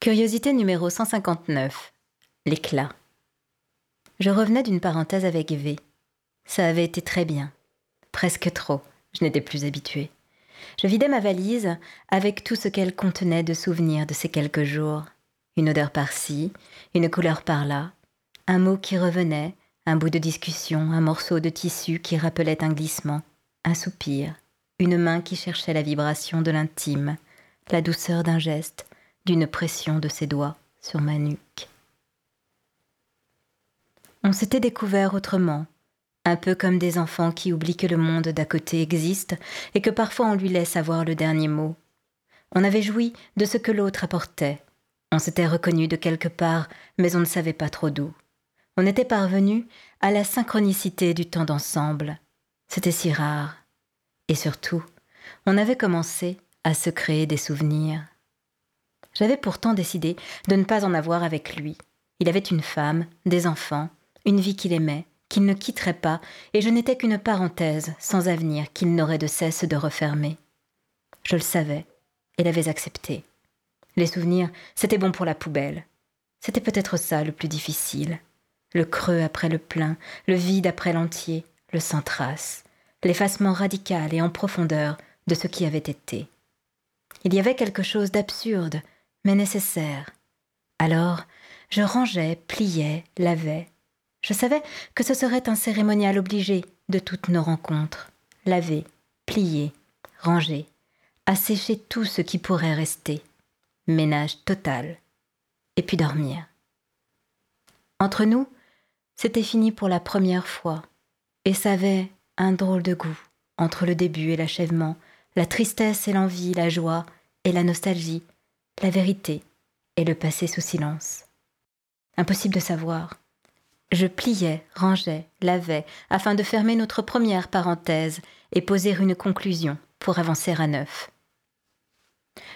Curiosité numéro 159. L'éclat. Je revenais d'une parenthèse avec V. Ça avait été très bien. Presque trop. Je n'étais plus habituée. Je vidais ma valise avec tout ce qu'elle contenait de souvenirs de ces quelques jours. Une odeur par-ci, une couleur par-là, un mot qui revenait, un bout de discussion, un morceau de tissu qui rappelait un glissement, un soupir, une main qui cherchait la vibration de l'intime, la douceur d'un geste, d'une pression de ses doigts sur ma nuque. On s'était découvert autrement, un peu comme des enfants qui oublient que le monde d'à côté existe et que parfois on lui laisse avoir le dernier mot. On avait joui de ce que l'autre apportait. On s'était reconnu de quelque part, mais on ne savait pas trop d'où. On était parvenu à la synchronicité du temps d'ensemble. C'était si rare. Et surtout, on avait commencé à se créer des souvenirs. J'avais pourtant décidé de ne pas en avoir avec lui. Il avait une femme, des enfants, une vie qu'il aimait, qu'il ne quitterait pas, et je n'étais qu'une parenthèse sans avenir qu'il n'aurait de cesse de refermer. Je le savais, et l'avais accepté. Les souvenirs, c'était bon pour la poubelle. C'était peut-être ça le plus difficile. Le creux après le plein, le vide après l'entier, le sans trace, l'effacement radical et en profondeur de ce qui avait été. Il y avait quelque chose d'absurde, mais nécessaire. Alors, je rangeais, pliais, lavais. Je savais que ce serait un cérémonial obligé de toutes nos rencontres. Laver, plier, ranger, assécher tout ce qui pourrait rester. Ménage total. Et puis dormir. Entre nous, c'était fini pour la première fois, et ça avait un drôle de goût entre le début et l'achèvement, la tristesse et l'envie, la joie et la nostalgie, la vérité et le passé sous silence. Impossible de savoir. Je pliais, rangeais, lavais, afin de fermer notre première parenthèse et poser une conclusion pour avancer à neuf.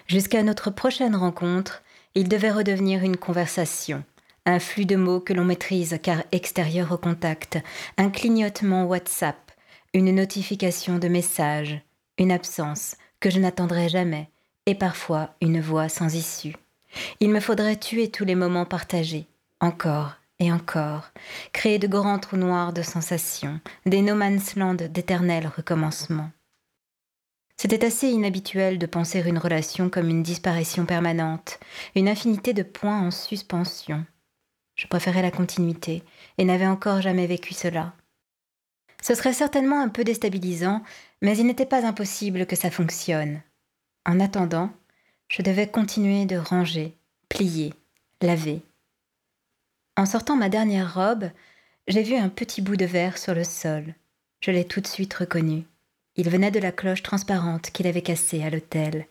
Jusqu'à notre prochaine rencontre, il devait redevenir une conversation, un flux de mots que l'on maîtrise car extérieur au contact, un clignotement WhatsApp, une notification de message, une absence que je n'attendrai jamais, et parfois une voix sans issue. Il me faudrait tuer tous les moments partagés, encore et encore, créer de grands trous noirs de sensations, des no man's land d'éternels recommencements. C'était assez inhabituel de penser une relation comme une disparition permanente, une infinité de points en suspension. Je préférais la continuité et n'avais encore jamais vécu cela. Ce serait certainement un peu déstabilisant, mais il n'était pas impossible que ça fonctionne. En attendant, je devais continuer de ranger, plier, laver. En sortant ma dernière robe, j'ai vu un petit bout de verre sur le sol. Je l'ai tout de suite reconnu. Il venait de la cloche transparente qu'il avait cassée à l'hôtel.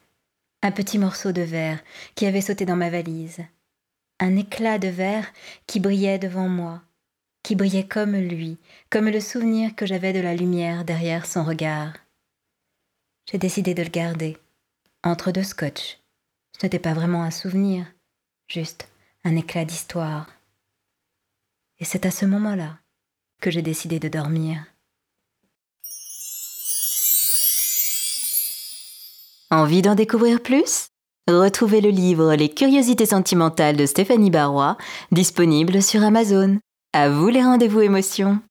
Un petit morceau de verre qui avait sauté dans ma valise. Un éclat de verre qui brillait devant moi, qui brillait comme lui, comme le souvenir que j'avais de la lumière derrière son regard. J'ai décidé de le garder entre deux scotch. Ce n'était pas vraiment un souvenir, juste un éclat d'histoire. Et c'est à ce moment-là que j'ai décidé de dormir. Envie d'en découvrir plus? Retrouvez le livre Les curiosités sentimentales de Stéphanie Barrois, disponible sur Amazon. À vous les rendez-vous émotions